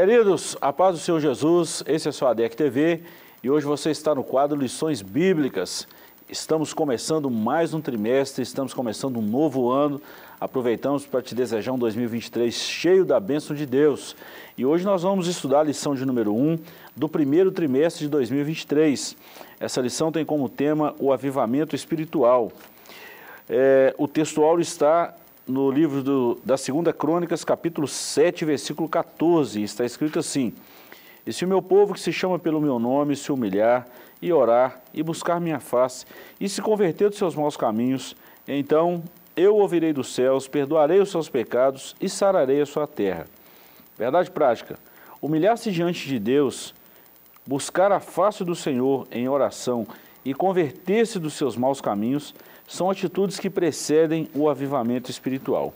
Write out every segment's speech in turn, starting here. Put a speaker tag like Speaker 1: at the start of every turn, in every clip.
Speaker 1: Queridos, a paz do Senhor Jesus, esse é sua ADEC TV e hoje você está no quadro Lições Bíblicas. Estamos começando mais um trimestre, estamos começando um novo ano. Aproveitamos para te desejar um 2023 cheio da bênção de Deus. E hoje nós vamos estudar a lição de número 1 do primeiro trimestre de 2023. Essa lição tem como tema o avivamento espiritual. É, o textual está no livro do, da Segunda Crônicas, capítulo 7, versículo 14. Está escrito assim: E se o meu povo que se chama pelo meu nome se humilhar e orar e buscar minha face e se converter dos seus maus caminhos, então eu ouvirei dos céus, perdoarei os seus pecados e sararei a sua terra. Verdade prática: humilhar-se diante de Deus, buscar a face do Senhor em oração e converter-se dos seus maus caminhos são atitudes que precedem o avivamento espiritual.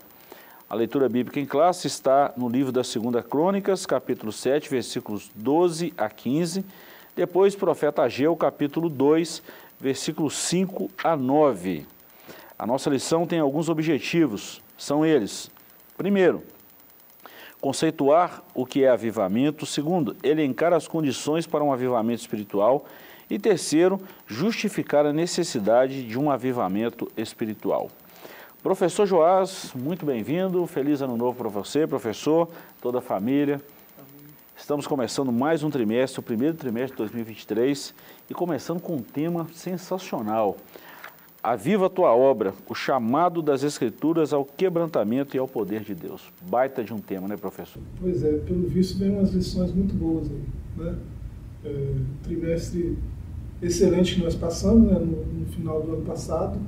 Speaker 1: A leitura bíblica em classe está no livro da Segunda Crônicas, capítulo 7, versículos 12 a 15. Depois, profeta Ageu, capítulo 2, versículos 5 a 9. A nossa lição tem alguns objetivos. São eles: primeiro, conceituar o que é avivamento. Segundo, elencar as condições para um avivamento espiritual. E terceiro, justificar a necessidade de um avivamento espiritual. Professor Joás, muito bem-vindo. Feliz ano novo para você, professor, toda a família. Estamos começando mais um trimestre, o primeiro trimestre de 2023, e começando com um tema sensacional. Aviva a tua obra, o chamado das Escrituras ao quebrantamento e ao poder de Deus. Baita de um tema, né, professor?
Speaker 2: Pois é, pelo visto vem umas lições muito boas aí, né? É, trimestre excelente que nós passamos né, no, no, final do ano passado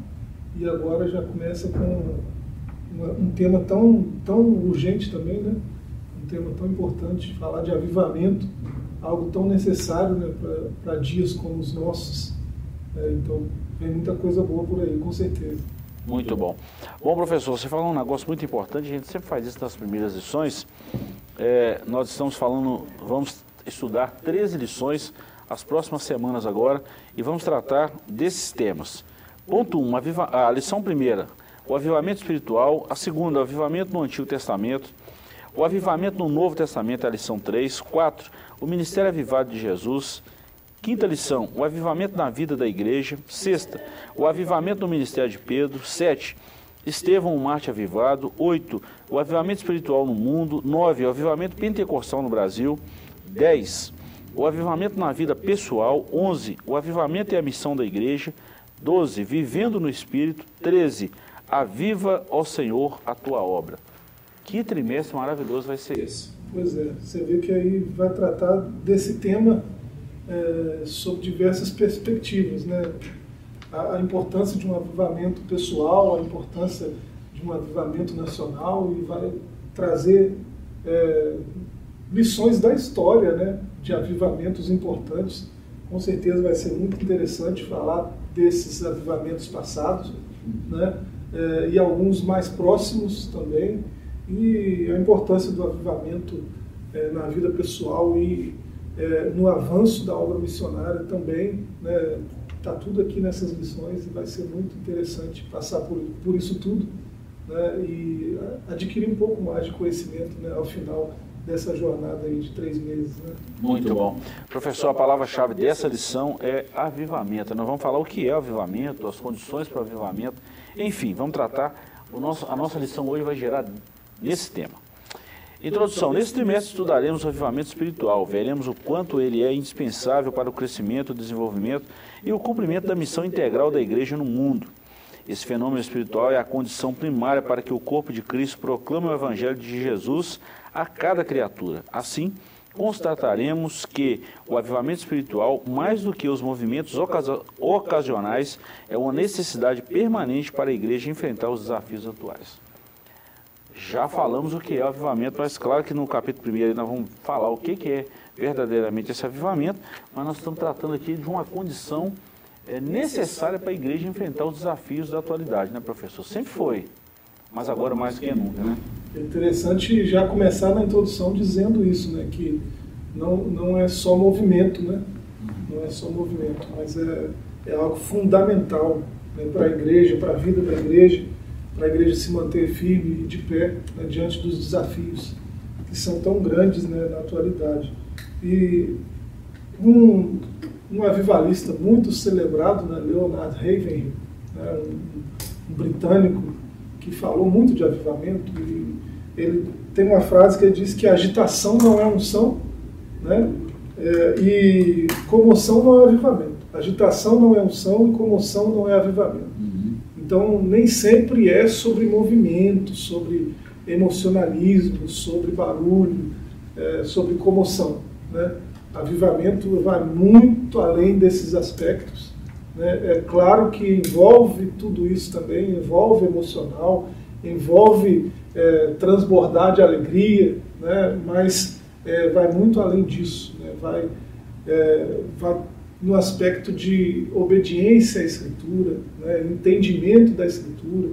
Speaker 2: e agora já começa com uma, um tema tão, tão urgente também, né? um tema tão importante, falar de avivamento, algo tão necessário né, para dias como os nossos. É, então, vem muita coisa boa por aí, com certeza.
Speaker 1: Muito bom. Bom, professor, você falou um negócio muito importante, a gente sempre faz isso nas primeiras lições. É, nós estamos falando, vamos estudar 13 lições as próximas semanas agora e vamos tratar desses temas. Ponto 1, um, a lição primeira, o avivamento espiritual. A segunda, o avivamento no Antigo Testamento. O avivamento no Novo Testamento é a lição 3. 4, o ministério avivado de Jesus. Quinta lição, o avivamento na vida da igreja. Sexta, o avivamento no ministério de Pedro. Sete, Estevão, o Marte avivado. Oito, o avivamento espiritual no mundo. Nove, o avivamento pentecostal no Brasil. Dez, o avivamento na vida pessoal. 11. O avivamento e a missão da igreja. 12. Vivendo no Espírito. 13. Aviva, ó Senhor, a tua obra. Que trimestre maravilhoso vai ser esse?
Speaker 2: Pois é, você vê que aí vai tratar desse tema é, sob diversas perspectivas, né? A, a, importância de um avivamento pessoal, a importância de um avivamento nacional e vai trazer é, lições da história, né? De avivamentos importantes. Com certeza vai ser muito interessante falar desses avivamentos passados, né? É, e alguns mais próximos também, e a importância do avivamento é, na vida pessoal e é, no avanço da obra missionária também. Está né? Tá tudo aqui nessas lições e vai ser muito interessante passar por, por isso tudo né? e adquirir um pouco mais de conhecimento né? ao final dessa jornada aí de três meses. Né?
Speaker 1: Muito bom. Professor, a palavra-chave dessa lição é avivamento. Nós vamos falar o que é avivamento, as condições para o avivamento. Enfim, vamos tratar. O nosso, a nossa lição hoje vai gerar nesse tema. Introdução. Nesse trimestre estudaremos o avivamento espiritual. Veremos o quanto ele é indispensável para o crescimento, o desenvolvimento e o cumprimento da missão integral da igreja no mundo. Esse fenômeno espiritual é a condição primária para que o corpo de Cristo proclame o Evangelho de Jesus a cada criatura. Assim, constataremos que o avivamento espiritual, mais do que os movimentos ocasionais, é uma necessidade permanente para a igreja enfrentar os desafios atuais. Já falamos o que é o avivamento, mas claro que no capítulo 1 nós vamos falar o que é verdadeiramente esse avivamento, mas nós estamos tratando aqui de uma condição é, necessária para a igreja enfrentar os desafios da atualidade, né, professor? Sempre foi, mas agora mais que nunca, né?
Speaker 2: É interessante já começar na introdução dizendo isso, né? Que não, não é só movimento, né? Não é só movimento, mas é, é algo fundamental né, para a igreja, para a vida da igreja, para a igreja se manter firme e de pé né, diante dos desafios que são tão grandes né, na atualidade. E um, um avivalista muito celebrado, né, Leonard Ravenhill, né, um, um, britânico que falou muito de avivamento, e ele tem uma frase que ele diz que agitação não é unção, né, é, e comoção não é avivamento. Agitação não é unção e comoção não é avivamento. Uhum. Então, nem sempre é sobre movimento, sobre emocionalismo, sobre barulho, é, sobre comoção. Né? Avivamento vai muito além desses aspectos. Né? É claro que envolve tudo isso também, envolve emocional, envolve é, transbordar de alegria, né? mas é, vai muito além disso. Né? Vai, é, vai no aspecto de obediência à Escritura, né? entendimento da Escritura.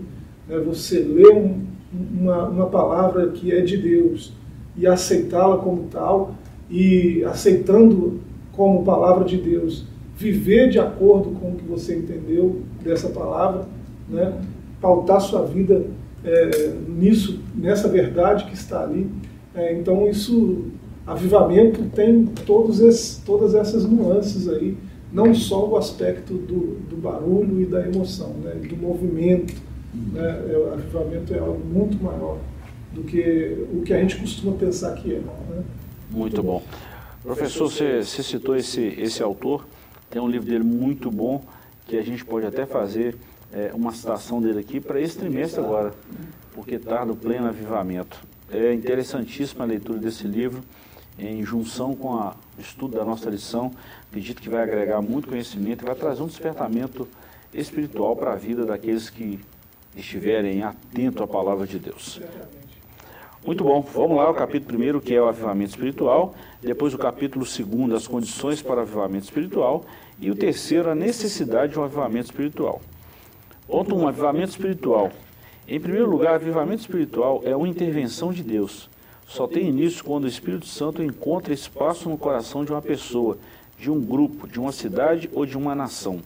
Speaker 2: Né? Você lê um, uma, uma palavra que é de Deus e aceitá-la como tal, e aceitando como palavra de Deus, viver de acordo com o que você entendeu dessa palavra, né? pautar sua vida é, nisso, nessa verdade que está ali. É, então, isso, avivamento tem todos esses, todas essas nuances aí, não só o aspecto do, do barulho e da emoção, né? do movimento. Né? É, o avivamento é algo muito maior do que o que a gente costuma pensar que é. Né?
Speaker 1: Muito bom. Professor, você, você citou esse, esse autor, tem um livro dele muito bom, que a gente pode até fazer é, uma citação dele aqui para esse trimestre agora, porque está no pleno avivamento. É interessantíssima a leitura desse livro, em junção com o estudo da nossa lição. Acredito que vai agregar muito conhecimento e vai trazer um despertamento espiritual para a vida daqueles que estiverem atentos à palavra de Deus. Muito bom, vamos lá, o capítulo primeiro, que é o avivamento espiritual, depois o capítulo segundo, as condições para o avivamento espiritual, e o terceiro, a necessidade de um avivamento espiritual. Ponto 1, um, avivamento espiritual. Em primeiro lugar, avivamento espiritual é uma intervenção de Deus. Só tem início quando o Espírito Santo encontra espaço no coração de uma pessoa, de um grupo, de uma cidade ou de uma nação.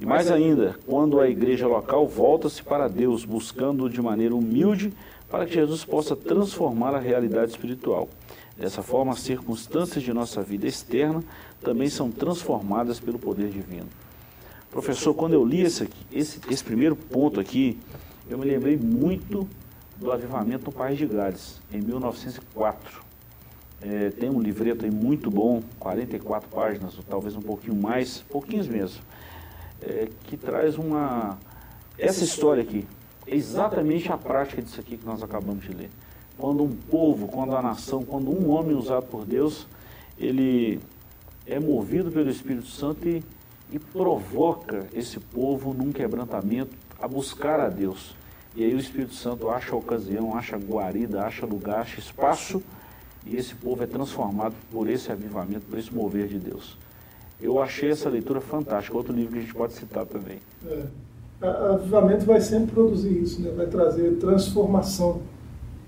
Speaker 1: E mais ainda, quando a igreja local volta-se para Deus, buscando de maneira humilde para que Jesus possa transformar a realidade espiritual. Dessa forma, as circunstâncias de nossa vida externa também são transformadas pelo poder divino. Professor, quando eu li esse, esse, esse primeiro ponto aqui, eu me lembrei muito do avivamento no País de Gales, em 1904. É, tem um livreto aí muito bom, 44 páginas, ou talvez um pouquinho mais, pouquinhos mesmo, é, que traz uma essa história aqui, exatamente a prática disso aqui que nós acabamos de ler. Quando um povo, quando a nação, quando um homem usado por Deus, ele é movido pelo Espírito Santo e, e provoca esse povo num quebrantamento a buscar a Deus. E aí o Espírito Santo acha ocasião, acha guarida, acha lugar, acha espaço, e esse povo é transformado por esse avivamento, por esse mover de Deus. Eu achei essa leitura fantástica. Outro livro que a gente pode citar também.
Speaker 2: É avivamento vai sempre produzir isso, né? vai trazer transformação.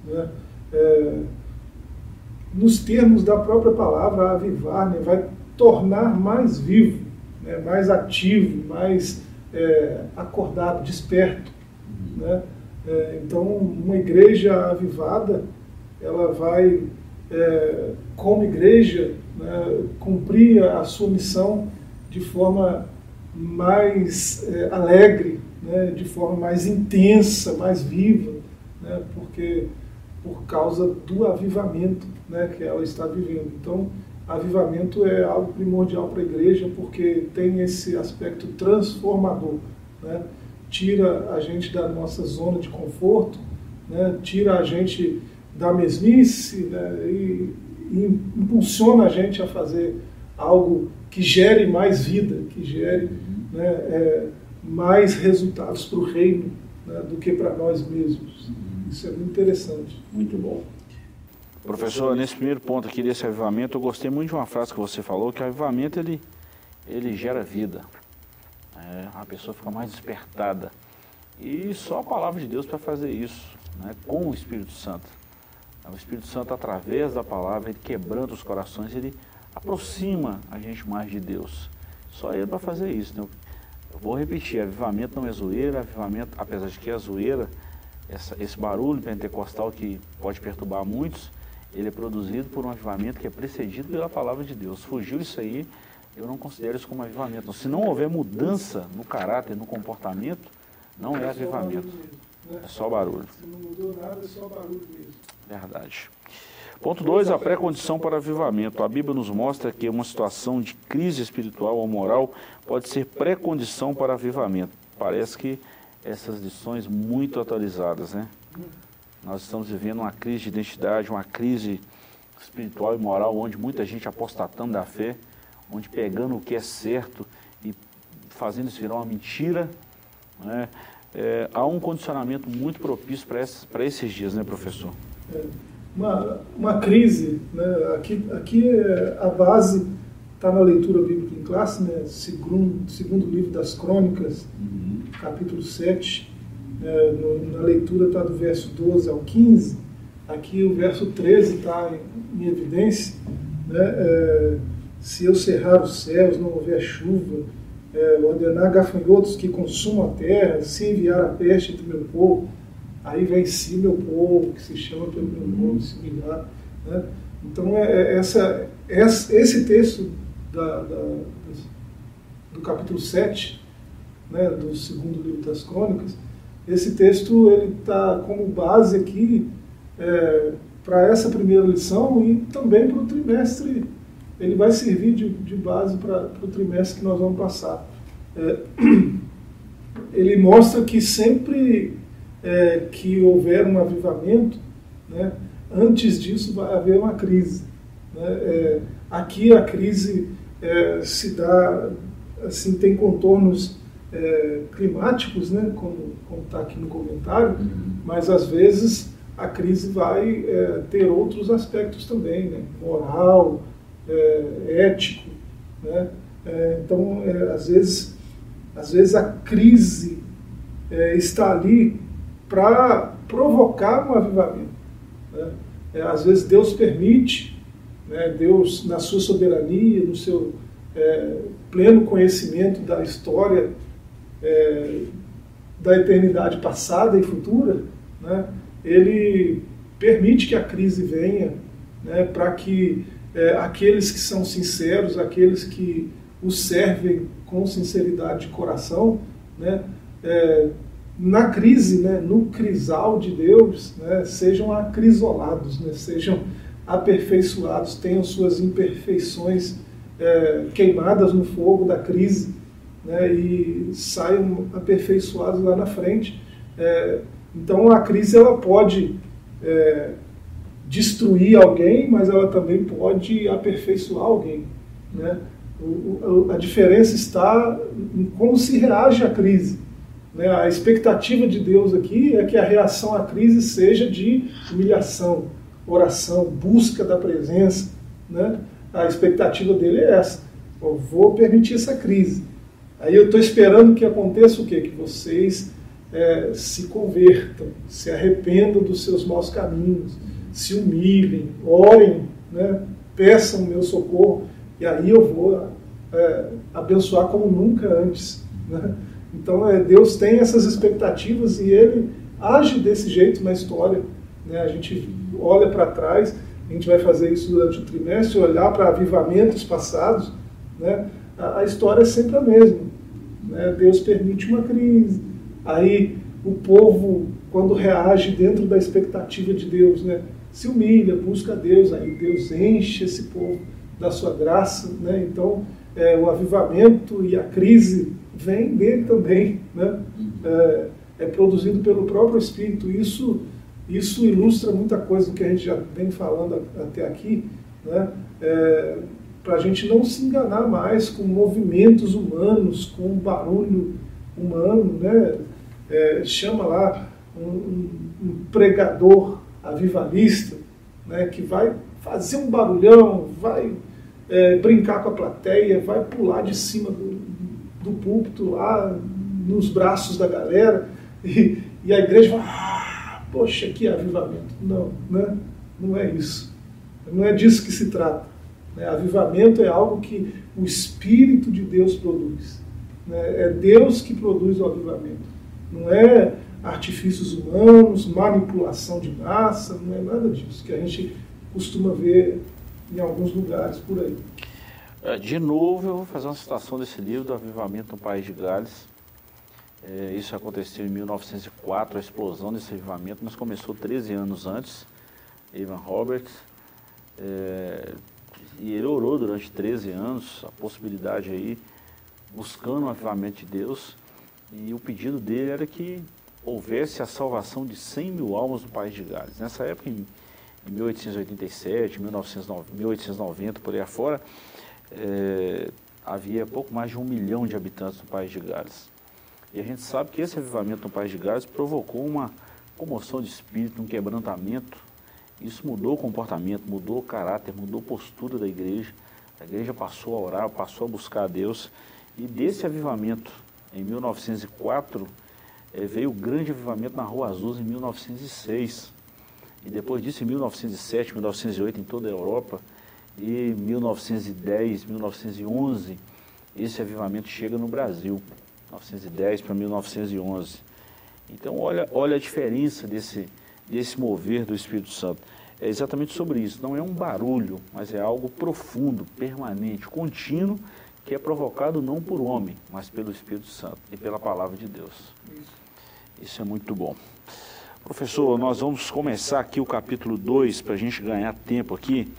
Speaker 2: Né? É, nos termos da própria palavra, avivar, né? vai tornar mais vivo, né? mais ativo, mais é, acordado, desperto. Né? É, então, uma igreja avivada, ela vai, é, como igreja, né, cumprir a sua missão de forma mais é, alegre, né, de forma mais intensa, mais viva, né, porque por causa do avivamento né, que ela está vivendo. Então, avivamento é algo primordial para a igreja porque tem esse aspecto transformador. Né? Tira a gente da nossa zona de conforto, né? tira a gente da mesmice né? e, e impulsiona a gente a fazer algo que gere mais vida, que gere né, é, mais resultados para o reino né, do que para nós mesmos. Isso é muito interessante.
Speaker 1: Muito bom. Professor, nesse primeiro ponto aqui desse avivamento, eu gostei muito de uma frase que você falou, que o avivamento ele, ele gera vida. É, a pessoa fica mais despertada. E só a palavra de Deus para fazer isso, né, com o Espírito Santo. O Espírito Santo, através da palavra, ele quebrando os corações, ele aproxima a gente mais de Deus. Só ele para fazer isso. Né? Vou repetir, avivamento não é zoeira, avivamento, apesar de que a zoeira essa, esse barulho pentecostal que pode perturbar muitos, ele é produzido por um avivamento que é precedido pela palavra de Deus. Fugiu isso aí, eu não considero isso como avivamento. Se não houver mudança no caráter, no comportamento, não é, é avivamento. Né? É só barulho.
Speaker 2: Se não mudou nada, é só barulho mesmo.
Speaker 1: Verdade. Ponto 2, a pré-condição para avivamento. A Bíblia nos mostra que uma situação de crise espiritual ou moral pode ser pré-condição para avivamento. Parece que essas lições muito atualizadas, né? Nós estamos vivendo uma crise de identidade, uma crise espiritual e moral, onde muita gente apostatando da fé, onde pegando o que é certo e fazendo isso virar uma mentira, né? É, há um condicionamento muito propício para esses, esses dias, né, professor?
Speaker 2: Uma, uma crise, né? aqui, aqui é a base está na leitura bíblica em classe, né? segundo, segundo livro das crônicas, uhum. capítulo 7, é, no, na leitura está do verso 12 ao 15, aqui o verso 13 está em, em, evidência, né? É, se eu cerrar os céus, não houver chuva, é, ordenar gafanhotos que consumam a terra, se enviar a peste entre meu povo, aí vem si meu povo, que se chama pelo meu nome, se humilhar. Né? Então, é, é essa, esse texto da, da, do capítulo 7, né, do segundo livro das crônicas, esse texto ele está como base aqui é, para essa primeira lição e também para o trimestre ele vai servir de, de base para o trimestre que nós vamos passar. É, ele mostra que sempre é, que houver um avivamento, né, antes disso vai haver uma crise. Né? É, aqui a crise é, se dá, assim, tem contornos é, climáticos, né, como está aqui no comentário, uhum. mas às vezes a crise vai é, ter outros aspectos também, né, moral, é, ético. Né? Então, às, vezes, às vezes a crise é, está ali para provocar um avivamento. Né? É, às vezes Deus permite, né? Deus, na sua soberania, no seu pleno conhecimento da história da eternidade passada e futura, né? ele permite que a crise venha né, para que é, aqueles que são sinceros, aqueles que o servem com sinceridade de coração, né, é, na crise, né, no crisal de Deus, né, sejam acrisolados, né, sejam aperfeiçoados, tenham suas imperfeições é, queimadas no fogo da crise né, e saiam aperfeiçoados lá na frente. É, então a crise ela pode é, destruir alguém, mas ela também pode aperfeiçoar alguém. Né? O, o, a diferença está em como se reage à crise. Né? A expectativa de Deus aqui é que a reação à crise seja de humilhação, oração, busca da presença. Né? A expectativa dele é essa. Eu vou permitir essa crise. Aí eu estou esperando que aconteça o quê? Que vocês é, se convertam, se arrependam dos seus maus caminhos, se humilhem, orem, né, peçam meu socorro, e aí eu vou é, abençoar como nunca antes. Né? Então, é, Deus tem essas expectativas e Ele age desse jeito na história. Né? A gente olha para trás, a gente vai fazer isso durante o trimestre, olhar para avivamentos passados, né? a, a história é sempre a mesma. Né? Deus permite uma crise, aí o povo, quando reage dentro da expectativa de Deus, né? se humilha, busca Deus, aí Deus enche esse povo da sua graça, né? Então, é, o avivamento e a crise vem dele também, né? É, é, produzido pelo próprio Espírito. Isso, isso ilustra muita coisa do que a gente já vem falando até aqui, né? É, Para a gente não se enganar mais com movimentos humanos, com barulho humano, né? É, chama lá um, um, um pregador avivalista, né, que vai fazer um barulhão, vai é, brincar com a plateia, vai pular de cima do, do púlpito lá nos braços da galera e, e a igreja vai, ah, poxa, que avivamento. Não, né? não é isso. Não é disso que se trata. Né? Avivamento é algo que o Espírito de Deus produz. Né? É Deus que produz o avivamento. Não é artifícios humanos, manipulação de massa, não é nada disso que a gente costuma ver em alguns lugares por aí.
Speaker 1: É, de novo, eu vou fazer uma citação desse livro do Avivamento no País de Gales. É, isso aconteceu em 1904, a explosão desse avivamento, mas começou 13 anos antes. Ivan Roberts. É, e ele orou durante 13 anos a possibilidade aí, buscando o avivamento de Deus. E o pedido dele era que houvesse a salvação de 100 mil almas no país de Gales. Nessa época, em, em 1887, 1990, 1890, por aí afora, é, havia pouco mais de um milhão de habitantes no país de Gales. E a gente sabe que esse avivamento no país de Gales provocou uma comoção de espírito, um quebrantamento. Isso mudou o comportamento, mudou o caráter, mudou a postura da igreja. A igreja passou a orar, passou a buscar a Deus. E desse avivamento, em 1904, é, veio o grande avivamento na Rua Azul em 1906. E depois disso, em 1907, 1908, em toda a Europa, e 1910, 1911, esse avivamento chega no Brasil, 1910 para 1911. Então, olha, olha a diferença desse, desse mover do Espírito Santo. É exatamente sobre isso. Não é um barulho, mas é algo profundo, permanente, contínuo, que é provocado não por homem, mas pelo Espírito Santo e pela palavra de Deus. Isso é muito bom. Professor, nós vamos começar aqui o capítulo 2 para a gente ganhar tempo aqui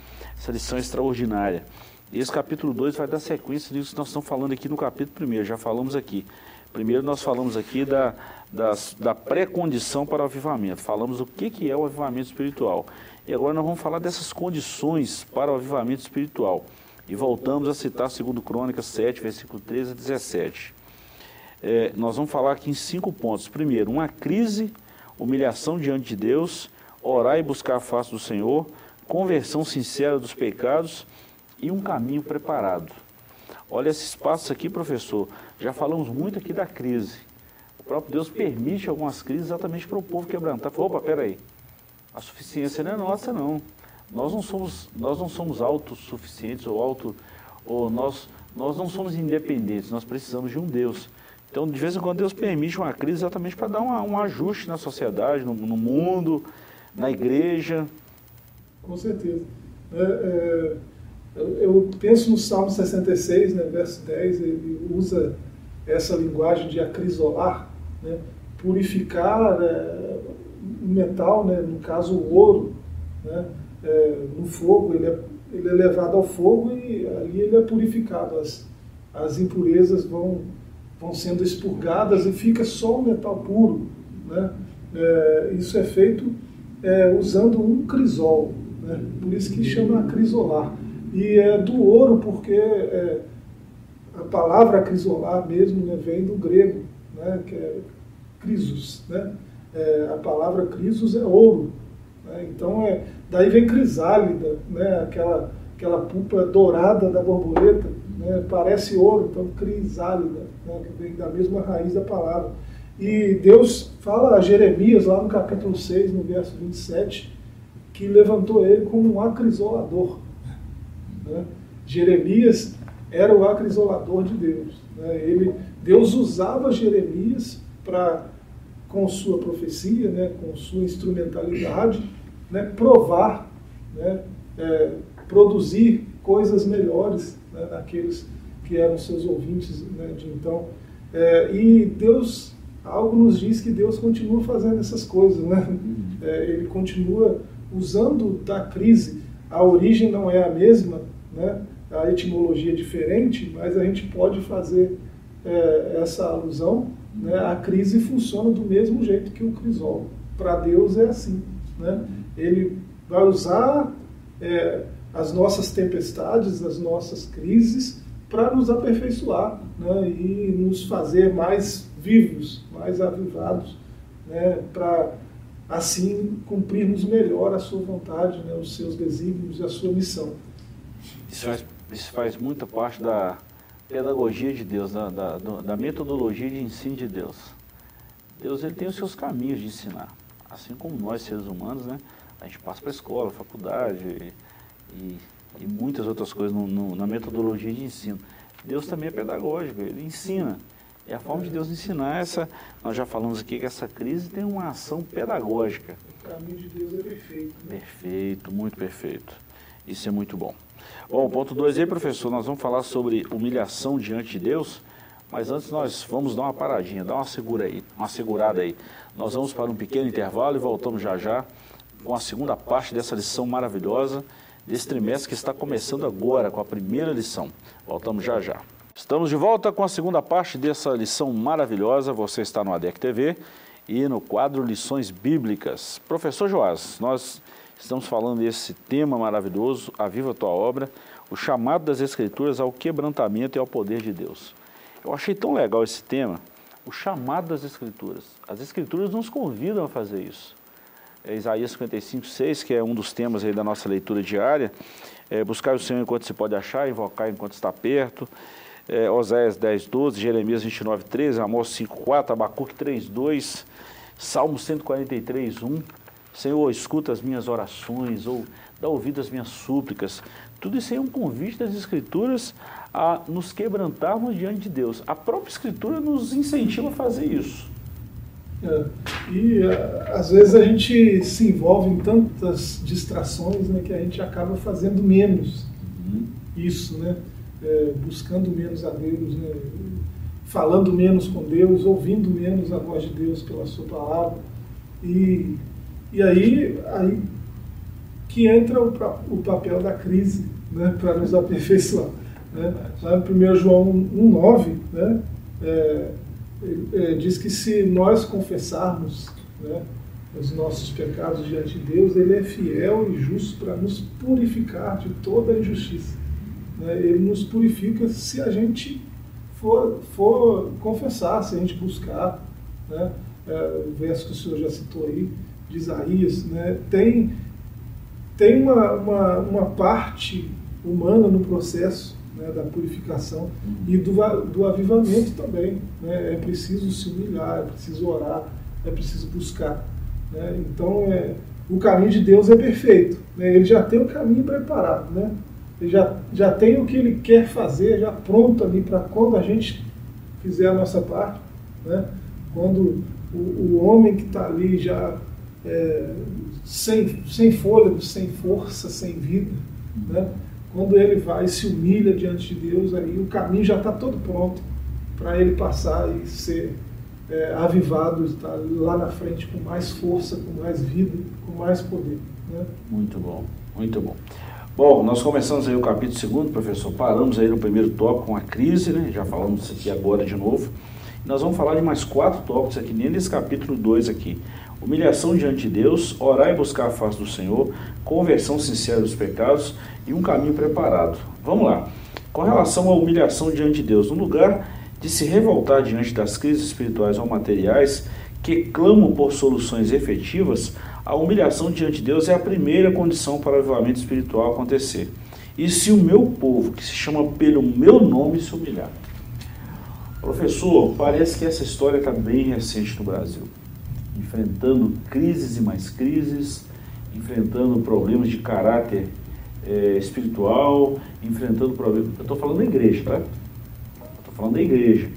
Speaker 1: essa lição extraordinária. E esse capítulo 2 vai dar sequência disso que nós estamos falando aqui no capítulo 1, já falamos aqui. Primeiro nós falamos aqui da, das, da pré-condição para o avivamento, falamos o que, que é o avivamento espiritual. E agora nós vamos falar dessas condições para o avivamento espiritual. E voltamos a citar 2 Crônicas 7, versículo 13 a 17. É, nós vamos falar aqui em cinco pontos. Primeiro, uma crise, humilhação diante de Deus, orar e buscar a face do Senhor, conversão sincera dos pecados e um caminho preparado. Olha esses passos aqui, professor. Já falamos muito aqui da crise. O próprio Deus permite algumas crises exatamente para o povo quebrantar. Opa, peraí. A suficiência não é nossa, não. Nós não somos, nós não somos autossuficientes ou auto, ou nós, nós não somos independentes. Nós precisamos de um Deus. Então, de vez em quando, Deus permite uma crise exatamente para dar uma, um ajuste na sociedade, no, no mundo, na igreja.
Speaker 2: Com certeza. É, é, eu penso no Salmo 66, né, verso 10, ele usa essa linguagem de acrisolar, né, purificar é, metal, né, no caso o ouro, né, é, no fogo, ele é, ele é levado ao fogo e ali ele é purificado. As, as impurezas vão, vão sendo expurgadas e fica só o metal puro. Né? É, isso é feito é, usando um crisol. Né? Por isso que chama crisolar. E é do ouro, porque é, a palavra crisolar mesmo né, vem do grego, né, que é crisos. Né? É, a palavra crisos é ouro. Né? Então, é, daí vem crisálida, né, aquela, aquela pulpa dourada da borboleta, né, parece ouro, então crisálida, né, que vem da mesma raiz da palavra. E Deus fala a Jeremias, lá no capítulo 6, no verso 27, que levantou ele como um acrisolador. Né? Jeremias era o acrisolador de Deus. Né? Ele, Deus usava Jeremias para, com sua profecia, né, com sua instrumentalidade, né, provar, né, é, produzir coisas melhores né, naqueles que eram seus ouvintes né, de então. É, e Deus, algo nos diz que Deus continua fazendo essas coisas. Né? Uhum. É, ele continua usando da crise, a origem não é a mesma, né? a etimologia é diferente, mas a gente pode fazer é, essa alusão. Né? A crise funciona do mesmo jeito que o crisol. Para Deus é assim. Né? Ele vai usar é, as nossas tempestades, as nossas crises, para nos aperfeiçoar né? e nos fazer mais vivos, mais avivados, né? para assim cumprirmos melhor a sua vontade, né, os seus desígnios e a sua missão.
Speaker 1: Isso faz, isso faz muita parte da pedagogia de Deus, da, da, da, metodologia de ensino de Deus. Deus ele tem os seus caminhos de ensinar, assim como nós seres humanos, né? A gente passa para a escola, faculdade e, e, muitas outras coisas no, no, na metodologia de ensino. Deus também é pedagógico, ele ensina. É a forma de Deus ensinar essa. Nós já falamos aqui que essa crise tem uma ação pedagógica.
Speaker 2: O caminho de Deus é perfeito.
Speaker 1: Né? Perfeito, muito perfeito. Isso é muito bom. Bom, ponto 2 aí, professor, nós vamos falar sobre humilhação diante de Deus, mas antes nós vamos dar uma paradinha, dar uma segura aí, uma segurada aí. Nós vamos para um pequeno intervalo e voltamos já já com a segunda parte dessa lição maravilhosa desse trimestre que está começando agora com a primeira lição. Voltamos já já. Estamos de volta com a segunda parte dessa lição maravilhosa. Você está no ADEC TV e no quadro Lições Bíblicas. Professor Joás, nós estamos falando desse tema maravilhoso, A Viva a Tua Obra, o chamado das Escrituras ao quebrantamento e ao poder de Deus. Eu achei tão legal esse tema, o chamado das Escrituras. As Escrituras nos convidam a fazer isso é Isaías 55, 6, que é um dos temas aí da nossa leitura diária. É, buscar o Senhor enquanto se pode achar, invocar enquanto está perto. É, Oséias 10, 12, Jeremias 29, 13, Amós 5, 4, Abacuque 3, 2, Salmo 143, 1. Senhor, escuta as minhas orações, ou dá ouvido às minhas súplicas. Tudo isso é um convite das Escrituras a nos quebrantarmos diante de Deus. A própria Escritura nos incentiva a fazer isso.
Speaker 2: É. E é, às vezes a gente se envolve em tantas distrações né, que a gente acaba fazendo menos uhum. isso, né? É, buscando menos a Deus, né? falando menos com Deus, ouvindo menos a voz de Deus pela sua palavra. E, e aí, aí que entra o, o papel da crise né, para nos aperfeiçoar. Né? Lá no 1 João 1,9, né? É, é, diz que se nós confessarmos né, os nossos pecados diante de Deus, Ele é fiel e justo para nos purificar de toda injustiça. Né? Ele nos purifica se a gente for, for confessar, se a gente buscar. Né? É, o verso que o senhor já citou aí, de Isaías, né? tem, tem uma, uma, uma parte humana no processo né, da purificação e do, do avivamento também. Né? É preciso se humilhar, é preciso orar, é preciso buscar. Né? Então, é, o caminho de Deus é perfeito. Né? Ele já tem o caminho preparado. Já, já tem o que ele quer fazer, já pronto ali para quando a gente fizer a nossa parte. Né? Quando o, o homem que está ali já é, sem, sem fôlego, sem força, sem vida, né? Quando ele vai e se humilha diante de Deus, aí o caminho já está todo pronto para ele passar e ser é, avivado, estar lá na frente com mais força, com mais vida, com mais poder. Né?
Speaker 1: Muito bom, muito bom. Bom, nós começamos aí o capítulo 2, professor. Paramos aí no primeiro tópico com a crise, né? Já falamos isso aqui agora de novo. Nós vamos falar de mais quatro tópicos aqui, nem nesse capítulo 2 aqui humilhação diante de Deus, orar e buscar a face do Senhor, conversão sincera dos pecados e um caminho preparado. Vamos lá. Com relação à humilhação diante de Deus, no lugar de se revoltar diante das crises espirituais ou materiais que clamam por soluções efetivas, a humilhação diante de Deus é a primeira condição para o avivamento espiritual acontecer. E se o meu povo, que se chama pelo meu nome, se humilhar? Professor, parece que essa história está bem recente no Brasil enfrentando crises e mais crises, enfrentando problemas de caráter é, espiritual, enfrentando problemas. Eu estou falando da igreja, tá? Falando da igreja.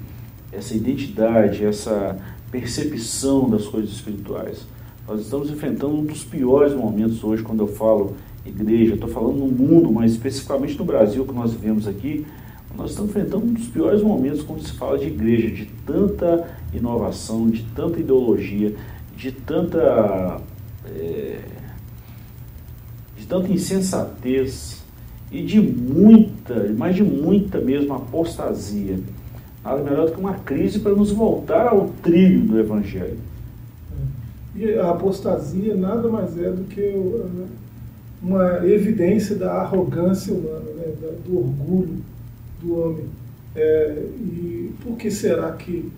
Speaker 1: Essa identidade, essa percepção das coisas espirituais. Nós estamos enfrentando um dos piores momentos hoje quando eu falo igreja. Estou falando no mundo, mas especificamente no Brasil que nós vivemos aqui. Nós estamos enfrentando um dos piores momentos quando se fala de igreja, de tanta inovação, de tanta ideologia, de tanta, é, de tanta insensatez e de muita, mas de muita mesmo apostasia. Nada melhor do que uma crise para nos voltar ao trilho do Evangelho.
Speaker 2: E a apostasia nada mais é do que uma evidência da arrogância humana, né? do orgulho do homem. É, e por que será que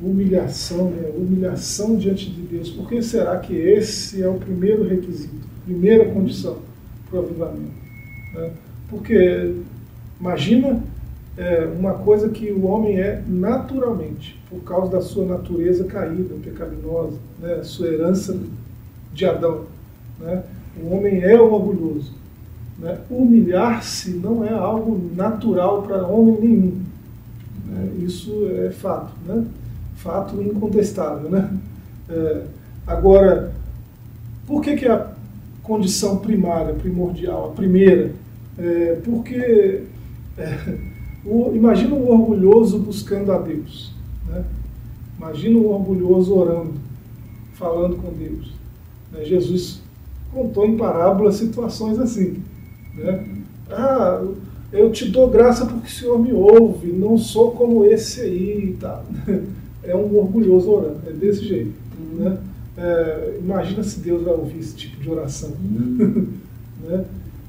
Speaker 2: humilhação, né? humilhação diante de Deus. Por que será que esse é o primeiro requisito, primeira condição para o avivamento? Né? Porque imagina é, uma coisa que o homem é naturalmente, por causa da sua natureza caída, pecaminosa, né? sua herança de Adão. Né? O homem é orgulhoso. Né? Humilhar-se não é algo natural para homem nenhum. É, isso é fato, né? fato incontestável. Né? É, agora, por que, que a condição primária, primordial, a primeira? É, porque é, o, imagina um orgulhoso buscando a Deus. Né? Imagina um orgulhoso orando, falando com Deus. Né? Jesus contou em parábola situações assim. Né? Ah, eu te dou graça porque o Senhor me ouve, não sou como esse aí tal. É um orgulhoso orando, é desse jeito. Né? É, imagina se Deus vai ouvir esse tipo de oração. Uhum. né?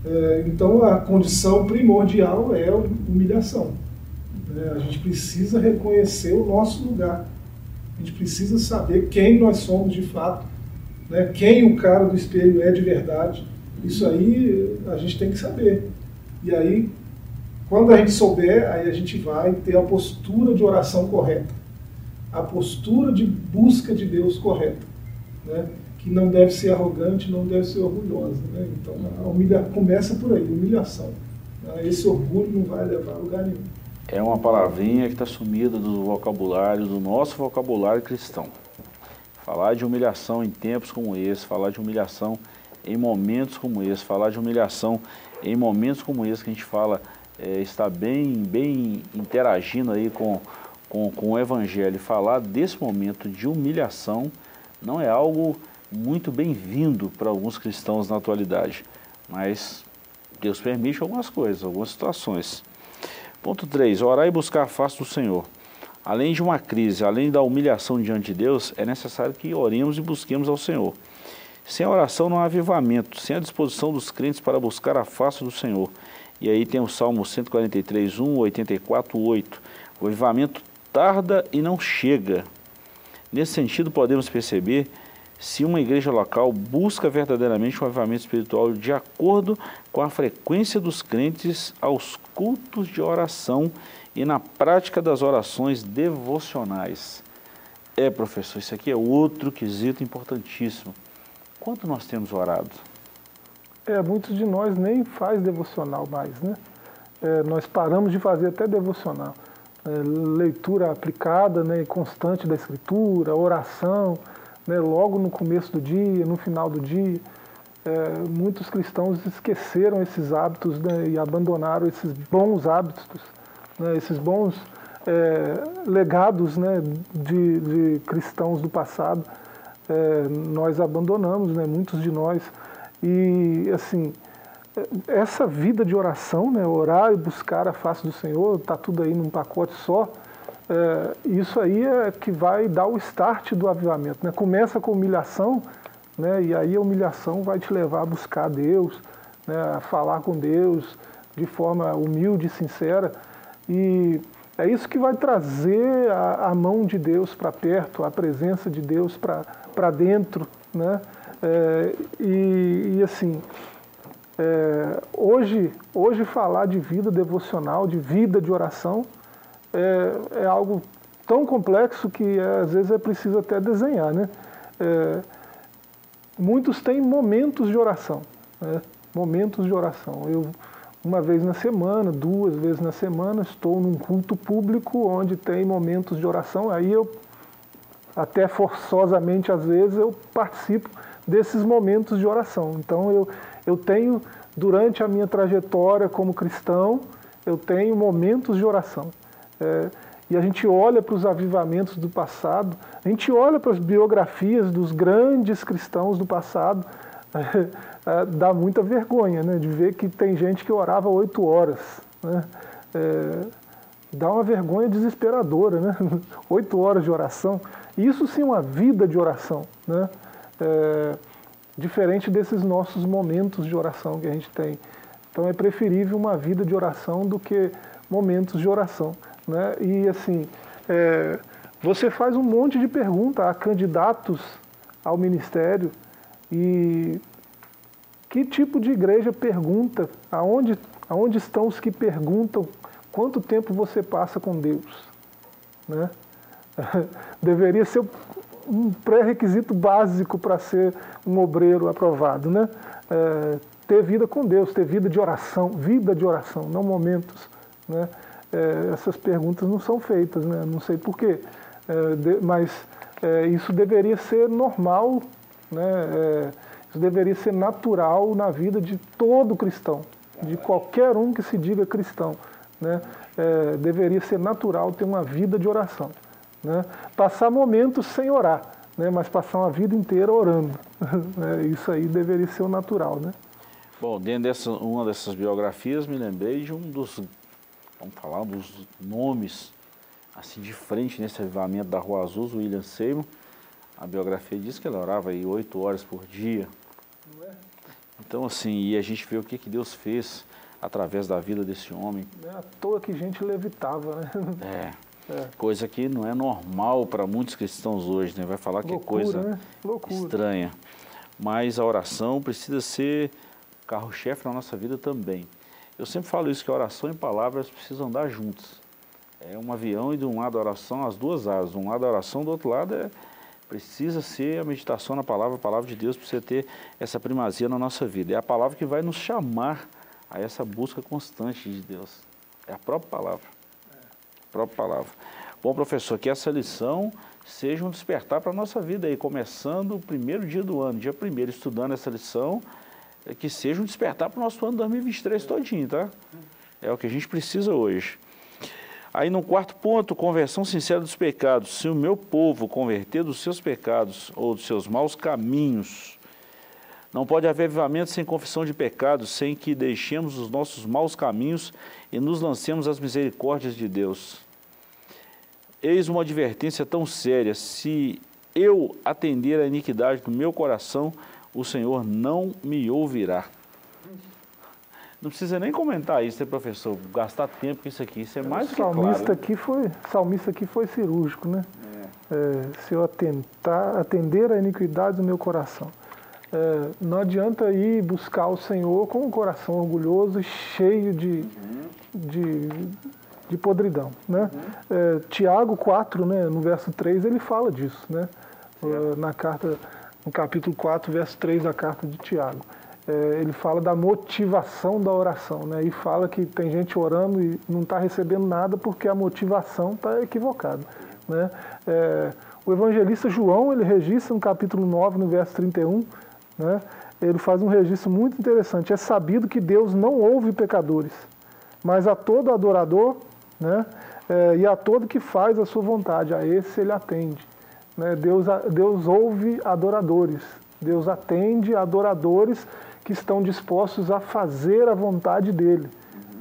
Speaker 2: É, então a condição primordial é humilhação. Né? A gente precisa reconhecer o nosso lugar. A gente precisa saber quem nós somos de fato, né? quem o cara do espelho é de verdade. Isso aí a gente tem que saber. E aí, quando a gente souber, aí a gente vai ter a postura de oração correta, a postura de busca de Deus correta, né? Que não deve ser arrogante, não deve ser orgulhosa. Né? Então, a humilha... começa por aí, humilhação. Esse orgulho não vai levar a lugar nenhum.
Speaker 1: É uma palavrinha que está sumida do vocabulário, do nosso vocabulário cristão. Falar de humilhação em tempos como esse, falar de humilhação em momentos como esse, falar de humilhação em momentos como esse que a gente fala, é, está bem, bem interagindo aí com, com, com o Evangelho, falar desse momento de humilhação não é algo muito bem-vindo para alguns cristãos na atualidade, mas Deus permite algumas coisas, algumas situações. Ponto 3. Orar e buscar a face do Senhor. Além de uma crise, além da humilhação diante de Deus, é necessário que oremos e busquemos ao Senhor. Sem oração não há avivamento, sem a disposição dos crentes para buscar a face do Senhor. E aí tem o Salmo 143, 1, 84, 8. O avivamento tarda e não chega. Nesse sentido, podemos perceber se uma igreja local busca verdadeiramente um avivamento espiritual de acordo com a frequência dos crentes aos cultos de oração e na prática das orações devocionais. É, professor, isso aqui é outro quesito importantíssimo. Quanto nós temos orado?
Speaker 2: É, muitos de nós nem faz devocional mais, né? É, nós paramos de fazer até devocional. É, leitura aplicada, né, constante da escritura, oração, né, logo no começo do dia, no final do dia. É, muitos cristãos esqueceram esses hábitos né, e abandonaram esses bons hábitos, né, esses bons é, legados né, de, de cristãos do passado é, nós abandonamos, né, muitos de nós. E, assim, essa vida de oração, né, orar e buscar a face do Senhor, está tudo aí num pacote só, é, isso aí é que vai dar o start do avivamento. Né? Começa com humilhação, né, e aí a humilhação vai te levar a buscar Deus, né, a falar com Deus de forma humilde e sincera. E é isso que vai trazer a, a mão de Deus para perto, a presença de Deus para dentro, né? É, e, e, assim, é, hoje, hoje falar de vida devocional, de vida de oração, é, é algo tão complexo que é, às vezes é preciso até desenhar, né? É, muitos têm momentos de oração, né? momentos de oração. Eu uma vez na semana, duas vezes na semana, estou num culto público onde tem momentos de oração. Aí eu até forçosamente às vezes, eu participo desses momentos de oração. Então eu, eu tenho, durante a minha trajetória como cristão, eu tenho momentos de oração. É, e a gente olha para os avivamentos do passado, a gente olha para as biografias dos grandes cristãos do passado, é, é, dá muita vergonha né, de ver que tem gente que orava oito horas. Né? É, dá uma vergonha desesperadora, né? Oito horas de oração. Isso sim é uma vida de oração, né? É, diferente desses nossos momentos de oração que a gente tem. Então é preferível uma vida de oração do que momentos de oração. Né? E assim, é, você faz um monte de perguntas a candidatos ao ministério e que tipo de igreja pergunta? Aonde, aonde estão os que perguntam quanto tempo você passa com Deus? Né? Deveria ser um pré-requisito básico para ser um obreiro aprovado, né? É, ter vida com Deus, ter vida de oração, vida de oração, não momentos, né? É, essas perguntas não são feitas, né? não sei porquê, é, de, mas é, isso deveria ser normal, né? É, isso deveria ser natural na vida de todo cristão, de qualquer um que se diga cristão. Né? É, deveria ser natural ter uma vida de oração. Né? Passar momentos sem orar, né? mas passar uma vida inteira orando. Né? isso aí deveria ser o natural. Né?
Speaker 1: Bom, dentro dessa uma dessas biografias, me lembrei de um dos, vamos falar, um dos nomes assim de frente nesse avivamento da Rua Azul, William Seymour. A biografia diz que ele orava aí oito horas por dia. É? Então, assim, e a gente vê o que, que Deus fez através da vida desse homem.
Speaker 2: Não é à toa que gente levitava, né?
Speaker 1: É. É. Coisa que não é normal para muitos cristãos hoje, né? Vai falar que é coisa né? estranha. Mas a oração precisa ser carro-chefe na nossa vida também. Eu sempre falo isso, que a oração e palavras precisam andar juntas. É um avião e de um lado a oração, as duas asas. Um lado a oração, do outro lado é, precisa ser a meditação na palavra, a palavra de Deus precisa ter essa primazia na nossa vida. É a palavra que vai nos chamar a essa busca constante de Deus. É a própria palavra própria palavra. Bom, professor, que essa lição seja um despertar para a nossa vida aí, começando o primeiro dia do ano, dia primeiro, estudando essa lição, que seja um despertar para o nosso ano 2023 todinho, tá? É o que a gente precisa hoje. Aí no quarto ponto, conversão sincera dos pecados. Se o meu povo converter dos seus pecados ou dos seus maus caminhos, não pode haver avivamento sem confissão de pecados, sem que deixemos os nossos maus caminhos e nos lancemos às misericórdias de Deus. Eis uma advertência tão séria: se eu atender a iniquidade do meu coração, o Senhor não me ouvirá. Não precisa nem comentar isso, né, professor? Gastar tempo com isso aqui, isso é mais
Speaker 2: o salmista claro. Aqui foi, salmista aqui foi cirúrgico, né? É. É, se eu atentar, atender a iniquidade do meu coração. É, não adianta ir buscar o Senhor com um coração orgulhoso e cheio de, uhum. de de podridão. Né? Uhum. É, Tiago 4, né, no verso 3, ele fala disso, né? Uh, na carta, no capítulo 4, verso 3 da carta de Tiago. É, ele fala da motivação da oração, né? E fala que tem gente orando e não está recebendo nada porque a motivação está equivocada, né? É, o evangelista João, ele registra no capítulo 9, no verso 31, né? Ele faz um registro muito interessante. É sabido que Deus não ouve pecadores, mas a todo adorador né? É, e a todo que faz a sua vontade, a esse ele atende. Né? Deus, Deus ouve adoradores, Deus atende adoradores que estão dispostos a fazer a vontade dele.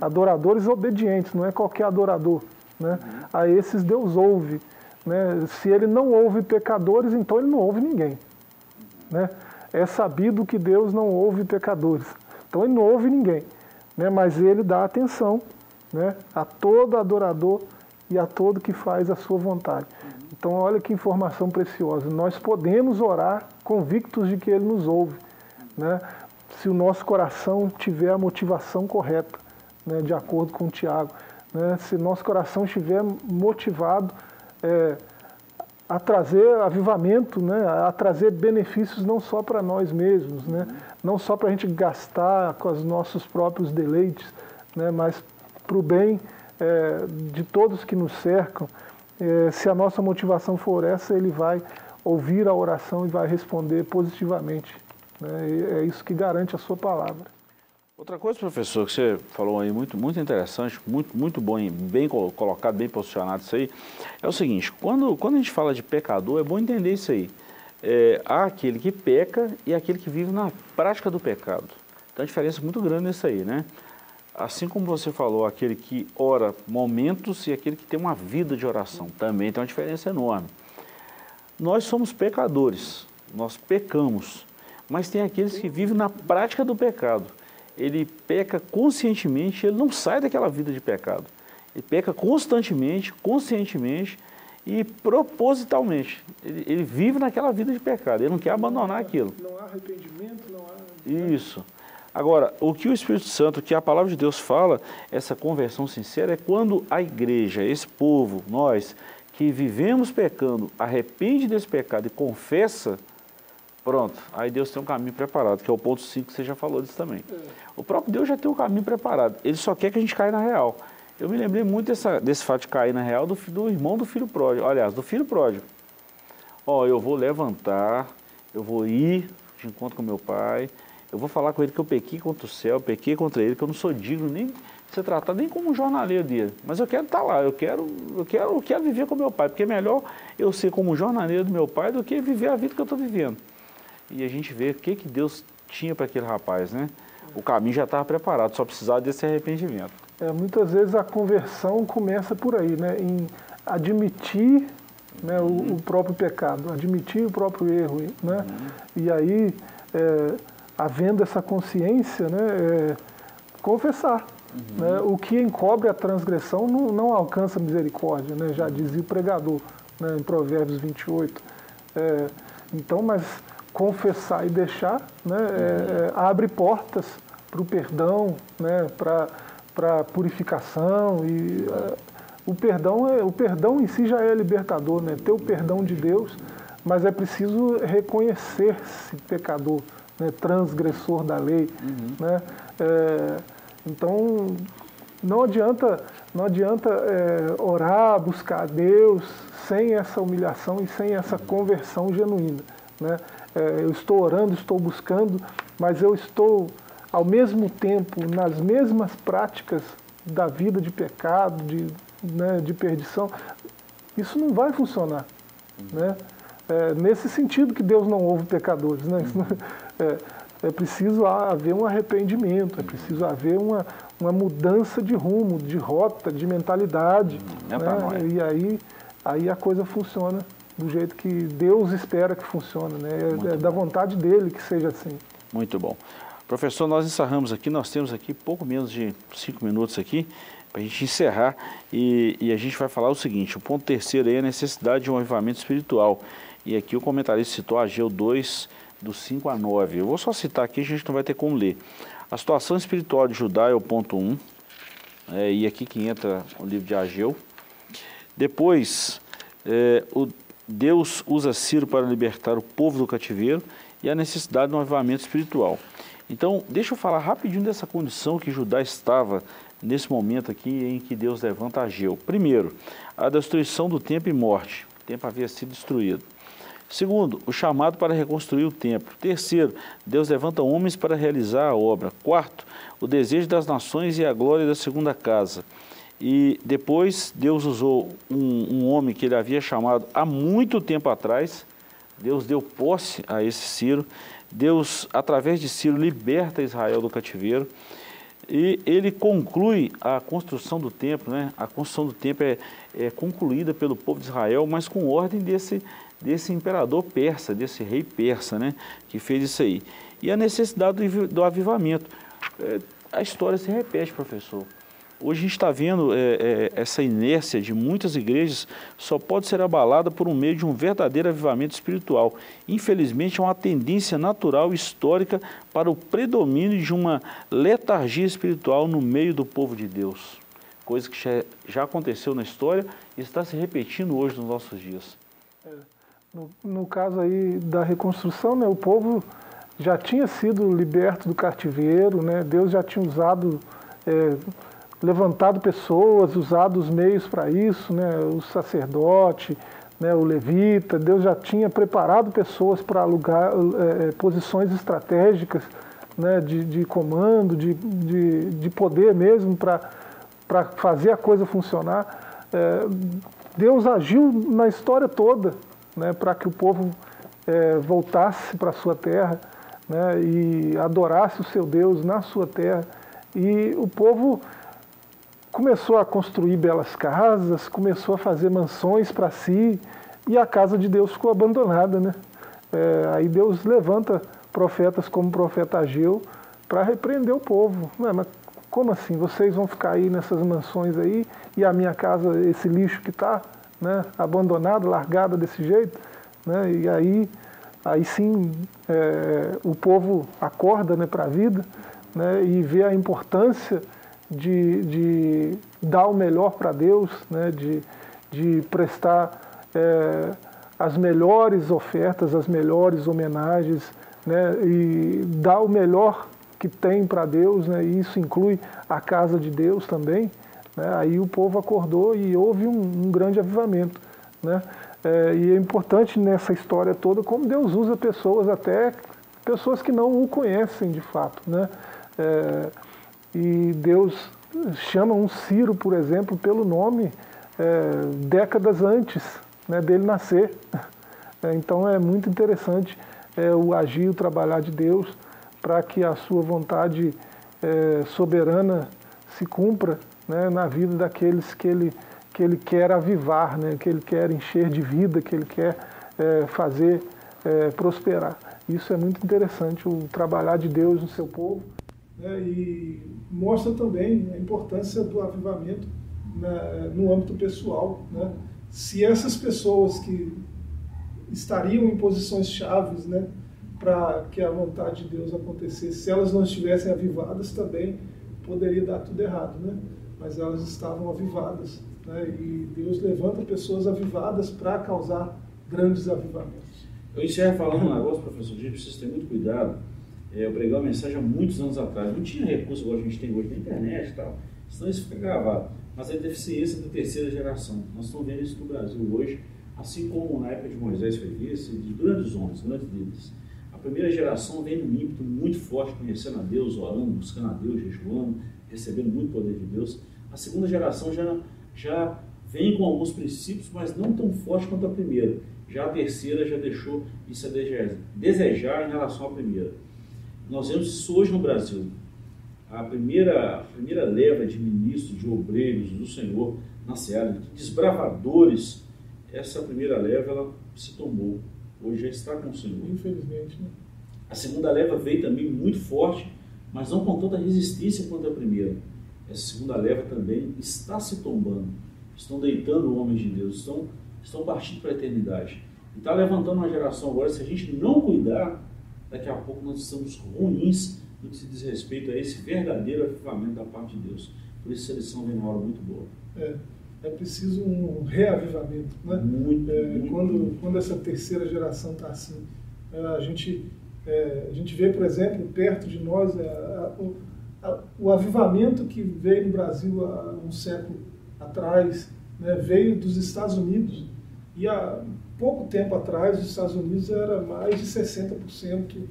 Speaker 2: Adoradores obedientes, não é qualquer adorador. Né? A esses Deus ouve. Né? Se ele não ouve pecadores, então ele não ouve ninguém. Né? É sabido que Deus não ouve pecadores. Então ele não ouve ninguém. Né? Mas ele dá atenção né, a todo adorador e a todo que faz a sua vontade. Então, olha que informação preciosa. Nós podemos orar convictos de que Ele nos ouve, né, se o nosso coração tiver a motivação correta, né, de acordo com o Tiago. Né, se nosso coração estiver motivado é, a trazer avivamento, né, a trazer benefícios não só para nós mesmos, né, não só para a gente gastar com os nossos próprios deleites, né, mas para o bem é, de todos que nos cercam, é, se a nossa motivação for essa, ele vai ouvir a oração e vai responder positivamente. Né? é isso que garante a sua palavra.
Speaker 1: Outra coisa, professor, que você falou aí, muito, muito interessante, muito, muito bom, bem colocado, bem posicionado isso aí, é o seguinte, quando, quando a gente fala de pecador, é bom entender isso aí. É, há aquele que peca e aquele que vive na prática do pecado. Tem uma diferença muito grande nisso aí, né? Assim como você falou, aquele que ora momentos e aquele que tem uma vida de oração, também tem uma diferença enorme. Nós somos pecadores, nós pecamos, mas tem aqueles que vivem na prática do pecado. Ele peca conscientemente, ele não sai daquela vida de pecado. Ele peca constantemente, conscientemente e propositalmente. Ele, ele vive naquela vida de pecado, ele não quer abandonar aquilo.
Speaker 2: Não há arrependimento, não há.
Speaker 1: Isso. Agora, o que o Espírito Santo, que a palavra de Deus fala, essa conversão sincera, é quando a igreja, esse povo, nós, que vivemos pecando, arrepende desse pecado e confessa, pronto, aí Deus tem um caminho preparado, que é o ponto 5 que você já falou disso também. O próprio Deus já tem um caminho preparado, ele só quer que a gente caia na real. Eu me lembrei muito dessa, desse fato de cair na real do, do irmão do filho pródigo, aliás, do filho pródigo. Ó, oh, eu vou levantar, eu vou ir de encontro com meu pai, eu vou falar com ele que eu pequei contra o céu, pequei contra ele, que eu não sou digno nem de ser tratado nem como um jornaleiro dele. Mas eu quero estar lá, eu quero, eu quero, eu quero viver com meu pai, porque é melhor eu ser como um jornaleiro do meu pai do que viver a vida que eu estou vivendo. E a gente vê o que, que Deus tinha para aquele rapaz, né? O caminho já estava preparado, só precisava desse arrependimento.
Speaker 2: É, muitas vezes a conversão começa por aí, né? Em admitir né, o, o, próprio pecado, admitir o próprio erro, né? Uhum. E aí, é, havendo essa consciência, né, é, confessar. Uhum. Né? O que encobre a transgressão não, não alcança misericórdia, né? já dizia o pregador né, em Provérbios 28. É, então, mas confessar e deixar né, uhum. é, abre portas para o perdão, né, para a purificação e uh, o perdão é o perdão em si já é libertador, né? Ter o perdão de Deus, mas é preciso reconhecer-se pecador, né? transgressor da lei, uhum. né? É, então não adianta não adianta é, orar, buscar a Deus sem essa humilhação e sem essa conversão genuína, né? É, eu estou orando, estou buscando, mas eu estou ao mesmo tempo nas mesmas práticas da vida de pecado, de, né, de perdição, isso não vai funcionar. Né? É, nesse sentido que Deus não ouve pecadores. Né? É, é, preciso haver um arrependimento, é preciso haver uma, uma mudança de rumo, de rota, de mentalidade. É né? E aí, aí a coisa funciona do jeito que Deus espera que funcione. Né? É, é da vontade dele que seja assim.
Speaker 1: Muito bom. Professor, nós encerramos aqui, nós temos aqui pouco menos de cinco minutos aqui para a gente encerrar e, e, a gente vai falar o seguinte, o ponto terceiro é a necessidade de um avivamento espiritual. E aqui o comentarista citou Ageu 2, do 5 a 9. Eu vou só citar aqui, a gente não vai ter como ler. A situação espiritual de Judá é o ponto 1, é, e aqui que entra o livro de Ageu. Depois, é, o, Deus usa Ciro para libertar o povo do cativeiro e a necessidade de um avivamento espiritual. Então, deixa eu falar rapidinho dessa condição que Judá estava nesse momento aqui em que Deus levanta Ageu. Primeiro, a destruição do templo e morte. O templo havia sido destruído. Segundo, o chamado para reconstruir o templo. Terceiro, Deus levanta homens para realizar a obra. Quarto, o desejo das nações e a glória da segunda casa. E depois Deus usou um, um homem que ele havia chamado há muito tempo atrás. Deus deu posse a esse Ciro Deus, através de Ciro, liberta Israel do cativeiro e ele conclui a construção do templo. Né? A construção do templo é, é concluída pelo povo de Israel, mas com ordem desse, desse imperador persa, desse rei persa, né? que fez isso aí. E a necessidade do, do avivamento. É, a história se repete, professor. Hoje a gente está vendo é, é, essa inércia de muitas igrejas só pode ser abalada por um meio de um verdadeiro avivamento espiritual. Infelizmente, é uma tendência natural histórica para o predomínio de uma letargia espiritual no meio do povo de Deus. Coisa que já, aconteceu na história e está se repetindo hoje nos nossos dias.
Speaker 2: É, no, no, caso aí da reconstrução, né, o povo já tinha sido liberto do cativeiro, né, Deus já tinha usado... É, levantado pessoas, usado os meios para isso, né, o sacerdote, né, o levita, Deus já tinha preparado pessoas para alugar é, posições estratégicas né, de, de comando, de, de, de poder mesmo para fazer a coisa funcionar. É, Deus agiu na história toda né, para que o povo é, voltasse para a sua terra né, e adorasse o seu Deus na sua terra. E o povo começou a construir belas casas, começou a fazer mansões para si, e a casa de Deus ficou abandonada. Né? É, aí Deus levanta profetas como o profeta Ageu para repreender o povo. mas como assim? Vocês vão ficar aí nessas mansões aí e a minha casa, esse lixo que está né, abandonado, largada desse jeito? Né? E aí, aí sim é, o povo acorda né, para a vida né, e vê a importância de, de dar o melhor para Deus, né, de, de prestar é, as melhores ofertas, as melhores homenagens, né, e dar o melhor que tem para Deus, né, e isso inclui a casa de Deus também. Né? Aí o povo acordou e houve um, um grande avivamento. Né? É, e é importante nessa história toda como Deus usa pessoas, até pessoas que não o conhecem de fato. Né? É, e Deus chama um Ciro, por exemplo, pelo nome é, décadas antes né, dele nascer. É, então é muito interessante é, o agir, o trabalhar de Deus para que a sua vontade é, soberana se cumpra né, na vida daqueles que ele, que ele quer avivar, né, que ele quer encher de vida, que ele quer é, fazer é, prosperar. Isso é muito interessante, o trabalhar de Deus no seu povo. Né, e mostra também a importância do avivamento na, no âmbito pessoal. Né? Se essas pessoas que estariam em posições chaves né, para que a vontade de Deus acontecesse, se elas não estivessem avivadas também, poderia dar tudo errado. Né? mas elas estavam avivadas. Né? E Deus levanta pessoas avivadas para causar grandes avivamentos.
Speaker 1: Eu encerro falando um negócio, professor Gil, preciso ter muito cuidado. É, eu preguei uma mensagem há muitos anos atrás, não tinha recurso igual a gente tem hoje na internet e tal, senão isso fica gravado. Mas a deficiência da terceira geração, nós estamos vendo isso no Brasil hoje, assim como na época de Moisés foi isso, de grandes homens, grandes líderes. A primeira geração vem num ímpeto muito forte, conhecendo a Deus, orando, buscando a Deus, jejuando, recebendo muito poder de Deus. A segunda geração já, já vem com alguns princípios, mas não tão forte quanto a primeira. Já a terceira já deixou isso a desejar em relação à primeira. Nós vemos isso hoje no Brasil. A primeira, a primeira leva de ministros, de obreiros do Senhor na Seara, de desbravadores, essa primeira leva ela se tomou. Hoje já está com o Senhor.
Speaker 2: Infelizmente. Né?
Speaker 1: A segunda leva veio também muito forte, mas não com tanta resistência quanto a primeira. Essa segunda leva também está se tombando, estão deitando homens de Deus, estão, estão partindo para a eternidade. E está levantando uma geração agora, se a gente não cuidar, daqui a pouco nós estamos ruins no que se diz respeito a esse verdadeiro avivamento da parte de Deus. Por isso a lição vem uma hora muito boa.
Speaker 2: É, é preciso um reavivamento. Né?
Speaker 1: Muito,
Speaker 2: é,
Speaker 1: muito,
Speaker 2: quando,
Speaker 1: muito.
Speaker 2: quando essa terceira geração está assim, é, a gente é, a gente vê, por exemplo, perto de nós, é, a, a, o avivamento que veio no Brasil há um século atrás, né, veio dos Estados Unidos. E há pouco tempo atrás, os Estados Unidos era mais de 60%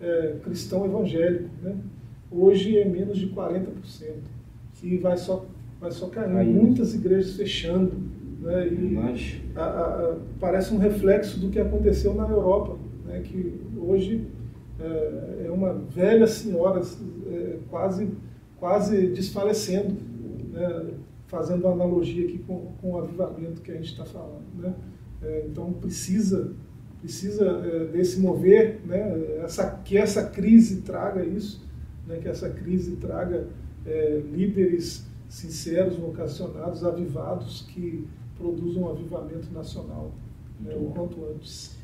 Speaker 2: é, cristão evangélico. Né? Hoje é menos de 40%. E vai só, vai só caindo. Aí. Muitas igrejas fechando. Né? E a, parece um reflexo do que aconteceu na Europa, né? que hoje é, é uma velha senhora é, quase, quase desfalecendo, né? fazendo uma analogia aqui com, com o avivamento que a gente está falando. Né? É, então precisa precisa é, desse mover, né? essa, que essa crise traga isso, né? que essa crise traga é, líderes sinceros, vocacionados, avivados, que produzam um avivamento nacional né? o quanto antes.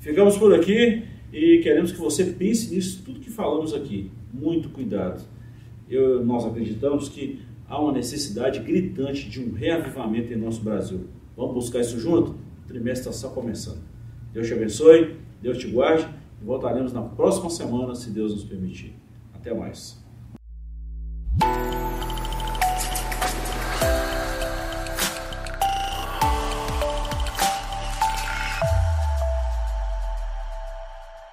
Speaker 1: Ficamos por aqui e queremos que você pense nisso, tudo que falamos aqui. Muito cuidado. Eu, nós acreditamos que há uma necessidade gritante de um reavivamento em nosso Brasil. Vamos buscar isso junto? Trimestre está só começando. Deus te abençoe, Deus te guarde e voltaremos na próxima semana, se Deus nos permitir. Até mais.